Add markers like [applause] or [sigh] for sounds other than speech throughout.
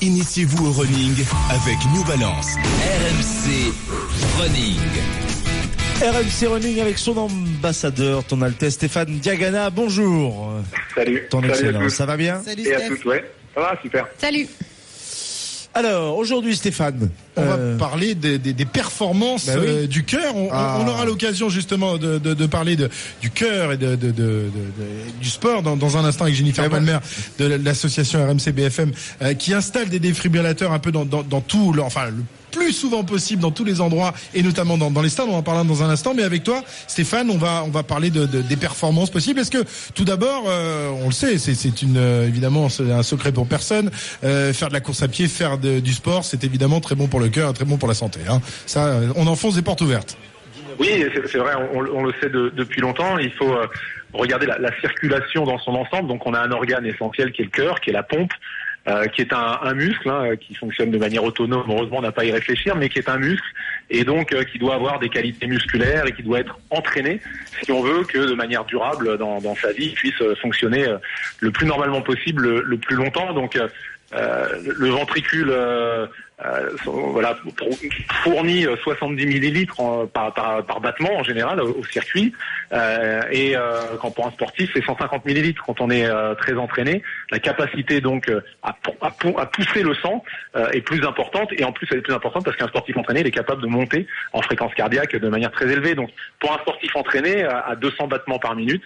Initiez-vous au running avec New Balance. RMC Running. RMC Running avec son ambassadeur, ton Altesse Stéphane Diagana. Bonjour. Salut. Ton Salut à excellence, tous. ça va bien Salut Et à toutes, ouais. Ça va, super. Salut. Alors, aujourd'hui Stéphane, On euh, va parler des, des- des performances Bah oui. euh, du cœur. On, Ah. on aura l'occasion justement de, de- de parler de, du cœur et de, du sport dans, dans un instant avec Jennifer. Palmer de l'association RMC BFM euh, qui installe des défibrillateurs un peu dans, dans, dans tout, le- enfin le plus souvent possible dans tous les endroits et notamment dans, dans les stades. On en parlera dans un instant. Mais avec toi, Stéphane, on va on va parler de, de- des performances possibles. Est-ce que tout d'abord, euh, on le sait, c'est une euh, évidemment un secret pour personne. Euh, faire de la course à pied, faire de- du sport, c'est évidemment très bon pour le cœur, très bon pour la santé. Hein. Ça, euh, on enfonce des portes ouvertes. Oui, c'est c'est vrai, on, on le sait de- depuis longtemps. Il faut euh, regarder la, la circulation dans son ensemble. Donc, on a un organe essentiel qui est le cœur, qui est la pompe, euh, qui est un, un muscle hein, qui fonctionne de manière autonome. Heureusement, on n'a pas à y réfléchir, mais qui est un muscle et donc euh, qui doit avoir des qualités musculaires et qui doit être entraîné si on veut que de manière durable dans, dans sa vie, il puisse euh, fonctionner euh, le plus normalement possible, le, le plus longtemps. Donc, euh, le ventricule euh, euh, voilà, fournit euh, 70 millilitres en- par, battement en général au, circuit. Euh, et euh, quand pour un sportif, c'est 150 millilitres quand on est euh, très entraîné. La capacité donc euh, à, à, pou- à pousser le sang euh, est plus importante. Et en plus, elle est plus importante parce qu'un sportif entraîné, il est capable de monter en fréquence cardiaque de manière très élevée. Donc, pour un sportif entraîné à, à 200 battements par minute,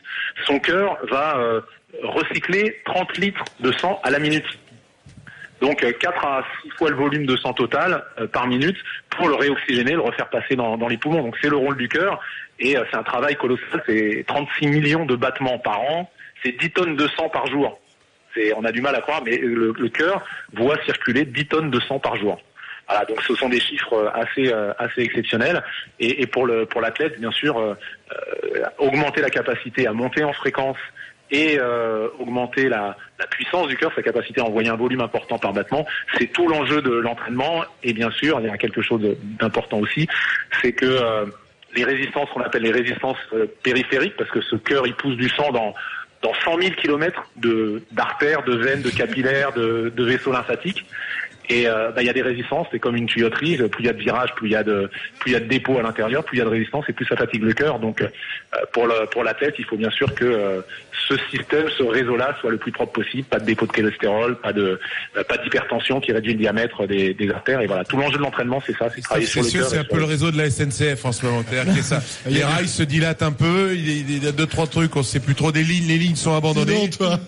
son cœur va euh, recycler 30 litres de sang à la minute. Donc euh, 4 à 6 fois le volume de sang total euh, par minute pour le réoxygéner, le refaire passer dans, les poumons. Donc c'est le rôle du cœur et euh, c'est un travail colossal. C'est 36 millions de battements par an, c'est 10 tonnes de sang par jour. On a du mal à croire, mais le, cœur voit circuler 10 tonnes de sang par jour. Voilà, donc ce sont des chiffres euh, assez euh, assez exceptionnels. Et, pour le pour l'athlète, bien sûr, euh, euh, augmenter la capacité à monter en fréquence et euh, augmenter la, puissance du cœur, sa capacité à envoyer un volume important par battement, c'est tout l'enjeu de l'entraînement. Et bien sûr, il y a quelque chose d'important aussi, c'est que euh, les résistances qu'on appelle les résistances euh, périphériques, parce que ce cœur il pousse du sang dans dans 100 000 kilomètres de d'artères, de veines, de capillaires, de vaisseaux lymphatiques. Et euh, bah, il y a des résistances, c'est comme une tuyauterie. Plus il y a de virages, plus il y a de plus il y a de dépôts à l'intérieur, plus il y a de résistance et plus ça fatigue le cœur. Donc euh, pour le pour l'athlète, il faut bien sûr que euh, ce système, ce réseau-là, soit le plus propre possible. Pas de dépôt de cholestérol, pas de euh, pas d'hypertension qui réduit le diamètre des, des artères. Et voilà, tout l'enjeu de l'entraînement, c'est ça, c'est travailler sur C'est le sûr, cœur. c'est un peu le réseau de la SNCF en ce moment. Que ça, [laughs] les rails se dilatent un peu, il y a- il y a deux, trois trucs, on sait plus trop des lignes, les lignes sont abandonnées. Non, toi.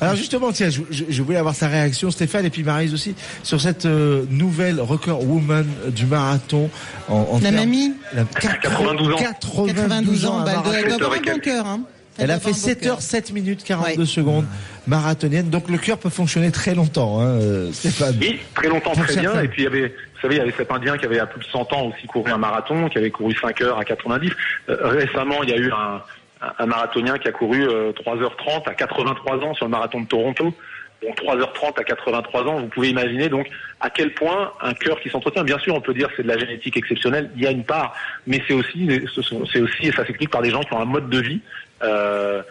alors justement, tiens, je, je- je voulais avoir sa réaction, Stéphane et puis Marise aussi, sur cette euh, nouvelle record woman du marathon en, en La mamie, la- 92 ans. 92 ans, à bah, elle doit- avoir un 7 heures bon cœur. Hein. Elle a fait avoir un bon 7 cœur. heures 7 minutes 42 Ouais. secondes marathonienne. Donc le cœur peut fonctionner très longtemps, hein, euh, Stéphane. Oui, très longtemps, très bien. Et puis il y avait, vous savez, il y avait cet Indien qui avait à plus de 100 ans aussi couru un marathon, qui avait couru 5 heures à 90. Euh, récemment, il y a eu un, un- un marathonien qui a couru euh, 3h30 à 83 ans sur le marathon de Toronto. Donc 3h30 à 83 ans, vous pouvez imaginer donc à quel point un cœur qui s'entretient. Bien sûr, on peut dire c'est de la génétique exceptionnelle, il y a une part, mais c'est aussi, c'est aussi, et ça s'explique par des gens qui ont un mode de vie. Euh,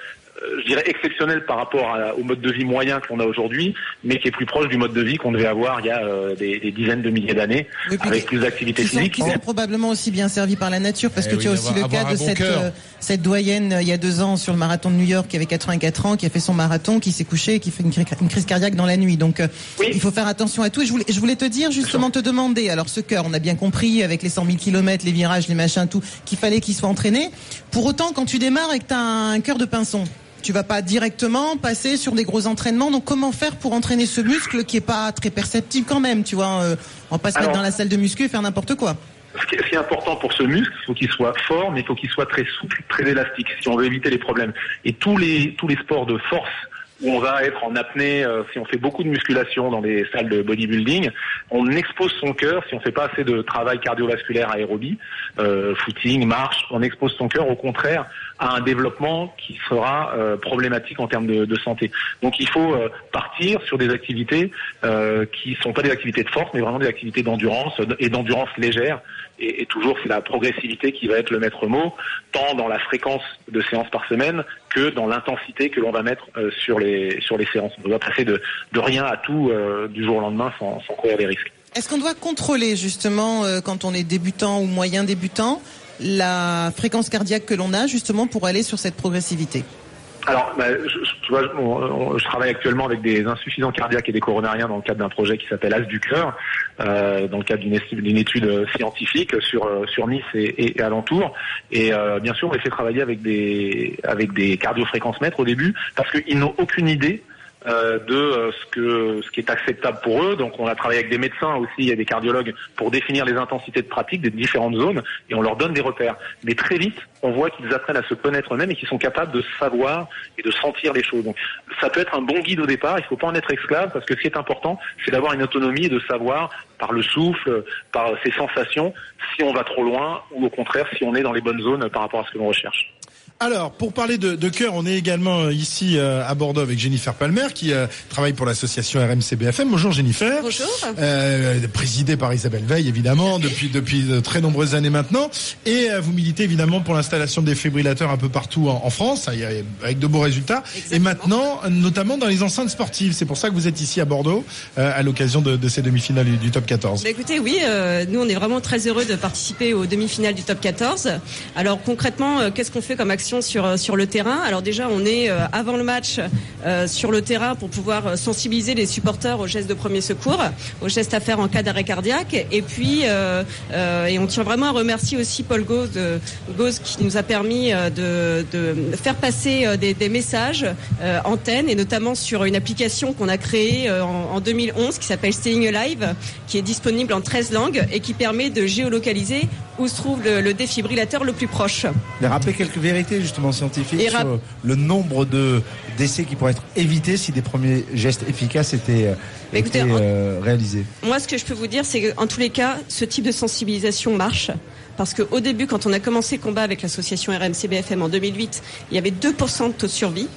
je dirais exceptionnel par rapport à- au mode de vie moyen qu'on a aujourd'hui, mais qui est plus proche du mode de vie qu'on devait avoir il y a euh, des, des dizaines de milliers d'années, Oui, avec plus d'activité Qui sont, physique. qui sont probablement aussi bien servis par la nature, parce Eh que oui, tu as aussi avoir- le cas de bon cette, euh, cette doyenne euh, il y a deux ans sur le marathon de New York qui avait 84 ans, qui a fait son marathon, qui s'est couché, et qui fait une, cri- une crise cardiaque dans la nuit. Donc euh, Oui. il faut faire attention à tout. Et je voulais, je voulais te dire justement te demander, alors ce cœur, on a bien compris avec les 100 000 kilomètres, les virages, les machins, tout, qu'il fallait qu'il soit entraîné. Pour autant, quand tu démarres et que tu as un cœur de pinson, tu vas pas directement passer sur des gros entraînements. Donc comment faire pour entraîner ce muscle qui est pas très perceptible quand même, tu vois euh, On va pas se mettre dans la salle de muscu et faire n'importe quoi. Ce qui, est, ce qui est important pour ce muscle, il faut qu'il soit fort, mais il faut qu'il soit très souple, très élastique, si on veut éviter les problèmes. Et tous les tous les sports de force où on va être en apnée, euh, si on fait beaucoup de musculation dans des salles de bodybuilding, on expose son cœur, si on fait pas assez de travail cardiovasculaire aérobie, euh, footing, marche, on expose son cœur au contraire à un développement qui sera euh, problématique en termes de, de santé. Donc il faut euh, partir sur des activités euh, qui sont pas des activités de force, mais vraiment des activités d'endurance et d'endurance légère. Et, et toujours, c'est la progressivité qui va être le maître mot, tant dans la fréquence de séances par semaine que dans l'intensité que l'on va mettre euh, sur les sur les séances. On doit passer de, de rien à tout euh, du jour au lendemain sans, courir des risques. Est-ce qu'on doit contrôler justement euh, quand on est débutant ou moyen débutant la fréquence cardiaque que l'on a justement pour aller sur cette progressivité? Alors, bah, je, je- on- je travaille actuellement avec des insuffisants cardiaques et des coronariens dans le cadre d'un projet qui s'appelle As du cœur, euh, dans le cadre d'une étude, scientifique sur euh, sur Nice et, et, et alentour. Et euh, bien sûr, on les fait travailler avec des avec des cardiofréquencemètres au début parce qu'ils n'ont aucune idée euh, de euh, ce que ce qui est acceptable pour eux. Donc on a travaillé avec des médecins aussi et des cardiologues pour définir les intensités de pratique des différentes zones et on leur donne des repères. Mais très vite, on voit qu'ils apprennent à se connaître eux-mêmes et qu'ils sont capables de savoir et de sentir les choses. Donc ça peut être un bon guide au départ, il ne faut pas en être esclave parce que ce qui est important, c'est d'avoir une autonomie et de savoir par le souffle, par ses sensations, si on va trop loin ou au contraire si on est dans les bonnes zones par rapport à ce que l'on recherche. Alors, pour parler de, de cœur, on est également euh, ici euh, à Bordeaux avec Jennifer Palmer qui euh, travaille pour l'association RMCBFM. Bonjour Jennifer. Bonjour. Euh, présidée par Isabelle Veil évidemment depuis depuis de très nombreuses années maintenant et euh, vous militez évidemment pour l'installation des fibrillateurs un peu partout en, en France a- avec de beaux résultats et maintenant euh, notamment dans les enceintes sportives c'est pour ça que vous êtes ici à Bordeaux euh, à l'occasion de, de ces demi-finales du, du top 14 Bah, écoutez, oui, euh, nous on est vraiment très heureux de participer aux demi-finales du top 14. Alors concrètement, euh, qu'est-ce qu'on fait comme action sur euh, sur le terrain Alors déjà, on est euh, avant le match euh, sur le terrain pour pouvoir sensibiliser les supporters aux gestes de premier secours, aux gestes à faire en cas d'arrêt cardiaque. Et puis, et on tient vraiment à remercier aussi Paul Gauze, qui nous a permis de, de faire passer des, messages antennes et notamment sur une application qu'on a créée en, en 2011 qui s'appelle Staying Alive, qui est disponible en 13 langues et qui permet de géolocaliser où se trouve le, le défibrillateur le plus proche. Mais rappeler quelques vérités justement scientifiques Et sur le nombre de décès qui pourraient être évités si des premiers gestes efficaces étaient, écoutez, euh, réalisés. Moi, ce que je peux vous dire, c'est qu'en tous les cas, ce type de sensibilisation marche. Parce qu'au début, quand on a commencé le combat avec l'association RMCBFM en 2008, il y avait 2% de taux de survie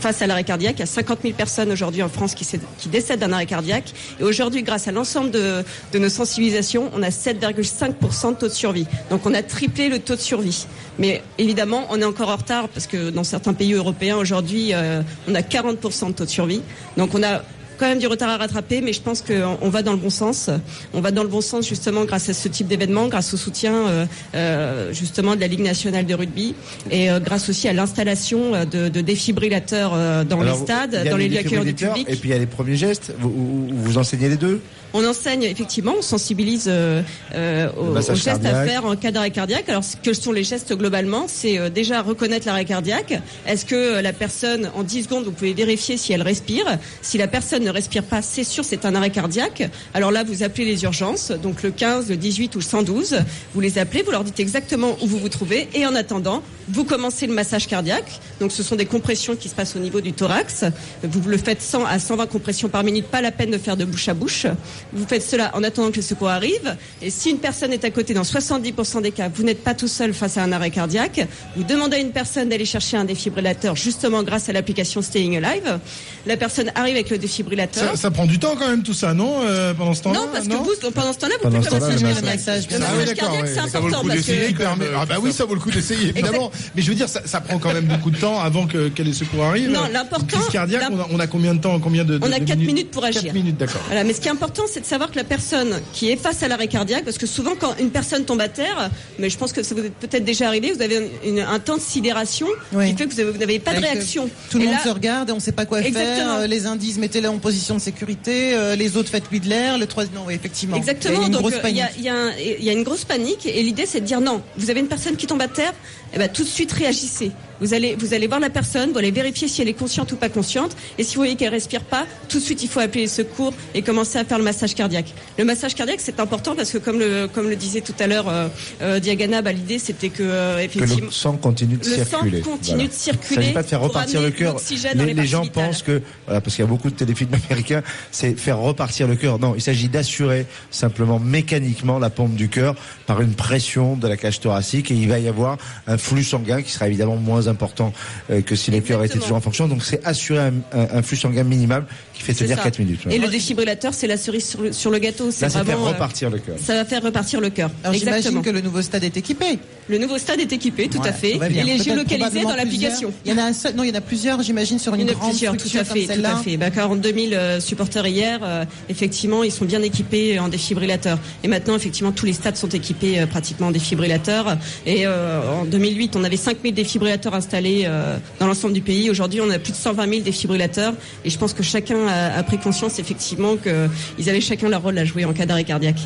face à l'arrêt cardiaque. Il y a 50 000 personnes aujourd'hui en France qui, décèdent d'un arrêt cardiaque. Et aujourd'hui, grâce à l'ensemble de, de nos sensibilisations, on a 7,5% de taux de survie. Donc on a triplé le taux de survie. Mais évidemment, on est encore en retard parce que dans certains pays européens, aujourd'hui, euh, on a 40% de taux de survie. Donc on a quand même du retard à rattraper, mais je pense qu'on on va dans le bon sens. On va dans le bon sens justement grâce à ce type d'événement, grâce au soutien euh, euh, justement de la Ligue nationale de rugby et euh, grâce aussi à l'installation de, de défibrillateurs dans Alors, les stades, dans les lieux accueillants du public. Et puis il y a les premiers gestes. Vous, vous, vous enseignez les deux On enseigne effectivement, on sensibilise euh, euh, aux, gestes à faire en cas d'arrêt cardiaque. Alors, ce que sont les gestes globalement C'est euh, déjà reconnaître l'arrêt cardiaque. Est-ce que la personne, en 10 secondes, vous pouvez vérifier si elle respire? Si la personne ne respire pas, c'est sûr, c'est un arrêt cardiaque. Alors là, vous appelez les urgences, donc le 15, le 18 ou le 112. Vous les appelez, vous leur dites exactement où vous vous trouvez. Et en attendant, vous commencez le massage cardiaque. Donc, ce sont des compressions qui se passent au niveau du thorax. Vous le faites 100 à 120 compressions par minute, pas la peine de faire de bouche à bouche. Vous faites cela en attendant que le secours arrive. Et si une personne est à côté, dans 70% des cas, vous n'êtes pas tout seul face à un arrêt cardiaque. Vous demandez à une personne d'aller chercher un défibrillateur, justement grâce à l'application Staying Alive. La personne arrive avec le défibrillateur. ça, ça prend du temps quand même tout ça non euh, pendant ce temps-là Non, parce que vous, pendant ce temps-là, vous Pendant pouvez commencer le massage. Le Ah massage oui, d'accord, cardiaque, ouais. c'est Ça vaut le important coup parce d'essayer, que. Ah bah oui, ça vaut le coup d'essayer évidemment. Mais je veux dire, ça, ça prend quand même beaucoup de temps avant que, que les secours arrivent. Non, Une l'important- cardiaque, on a, on a combien de temps Combien de, de On a de 4 minutes pour agir. 4 minutes, d'accord. Voilà, mais ce qui est important, c'est de savoir que la personne qui est face à l'arrêt cardiaque, parce que souvent quand une personne tombe à terre, mais je pense que ça vous est peut-être déjà arrivé, vous avez une- un temps de sidération Oui. qui fait que vous avez- vous n'avez pas de Avec, euh, réaction. Tout le Et monde là- se regarde et on ne sait pas quoi Exactement. faire. Euh, Les indices, mettez-les en position de sécurité. euh, Les autres, faites-lui de l'air. Le troisième, non, oui, effectivement. Il y a Exactement, une donc grosse il panique. y, y il y a une grosse panique et l'idée c'est de dire non, vous avez une personne qui tombe à terre, eh ben, tout de suite réagissez. Vous allez, vous allez voir la personne, vous allez vérifier si elle est consciente ou pas consciente et si vous voyez qu'elle respire pas, tout de suite il faut appeler les secours et commencer à faire le massage cardiaque. Le massage cardiaque c'est important parce que comme le, comme le disait tout à l'heure euh, euh, Diagana, bah, l'idée c'était que euh, Que effectivement le sang continue de le sang circuler. continue de circuler Il ne s'agit pas de faire repartir le cœur. Les, les les gens vitales. pensent que, voilà, parce qu'il y a beaucoup de téléfilms américains, c'est faire repartir le cœur. Non, il s'agit d'assurer simplement mécaniquement la pompe du cœur par une pression de la cage thoracique et il va y avoir un flux sanguin qui sera évidemment moins important euh, que si le cœur était toujours en fonction. Donc c'est assurer un, un- un flux sanguin minimal qui fait C'est tenir ça. 4 minutes. Et le défibrillateur, c'est la cerise sur le, sur le gâteau, c'est Là, c'est faire repartir le cœur. ça va faire repartir le cœur. Alors j'imagine que le nouveau stade est équipé. Le nouveau stade est équipé, tout Ouais, à fait. va. Il est géolocalisé dans l'application. Il y en a un seul, non, il y en a plusieurs, j'imagine, sur une Il y en a grande plusieurs, tout à comme fait, tout à fait. Bah, 42 000 euh, supporters hier, euh, effectivement, ils sont bien équipés en défibrillateurs. Et maintenant, effectivement, tous les stades sont équipés euh, pratiquement en défibrillateurs. Et euh, en 2008, on avait 5 000 défibrillateurs installés euh, dans l'ensemble du pays. Aujourd'hui, on a plus de 120 000 défibrillateurs. Et je pense que chacun a, pris conscience, effectivement, qu'ils avaient chacun leur rôle à jouer en cas d'arrêt cardiaque.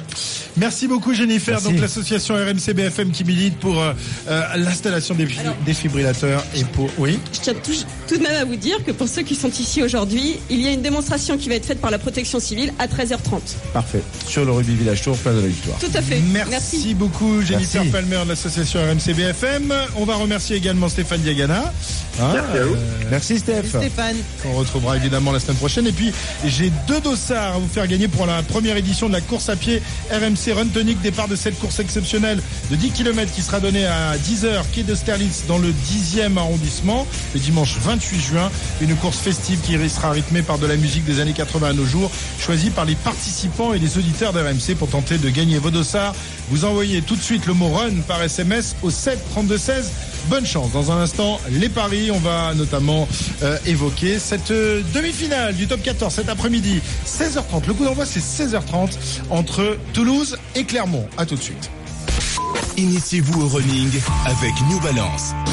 Merci beaucoup Jennifer, Merci. donc l'association RMC BFM qui milite pour euh, euh, l'installation des défibrillateurs et pour oui. Je tiens tout, tout de même à vous dire que pour ceux qui sont ici aujourd'hui, il y a une démonstration qui va être faite par la protection civile à 13h30. Parfait. Sur le rugby Village Tour, place de la Victoire. Tout à fait. Merci, beaucoup Jennifer Merci. Palmer de l'association RMC BFM. On va remercier également Stéphane Diagana. Hein, Merci à vous. Merci Steph. Stéphane. On retrouvera évidemment la semaine prochaine. Et puis, j'ai deux dossards à vous faire gagner pour la première édition de la course à pied RMC Run Tonic. Départ de cette course exceptionnelle de 10 km qui sera donnée à 10h, quai d'Austerlitz, dans le 10e arrondissement, le dimanche 28 juin. Une course festive qui sera rythmée par de la musique des années 80 à nos jours, choisie par les participants et les auditeurs d'RMC pour tenter de gagner vos dossards. Vous envoyez tout de suite le mot Run par SMS au 7 32 16. Bonne chance. Dans un instant, les paris. On va notamment euh, évoquer cette euh, demi-finale du top 14 cet après-midi, 16h30. Le coup d'envoi, c'est 16h30 entre Toulouse et Clermont. À tout de suite. Initiez-vous au running avec New Balance.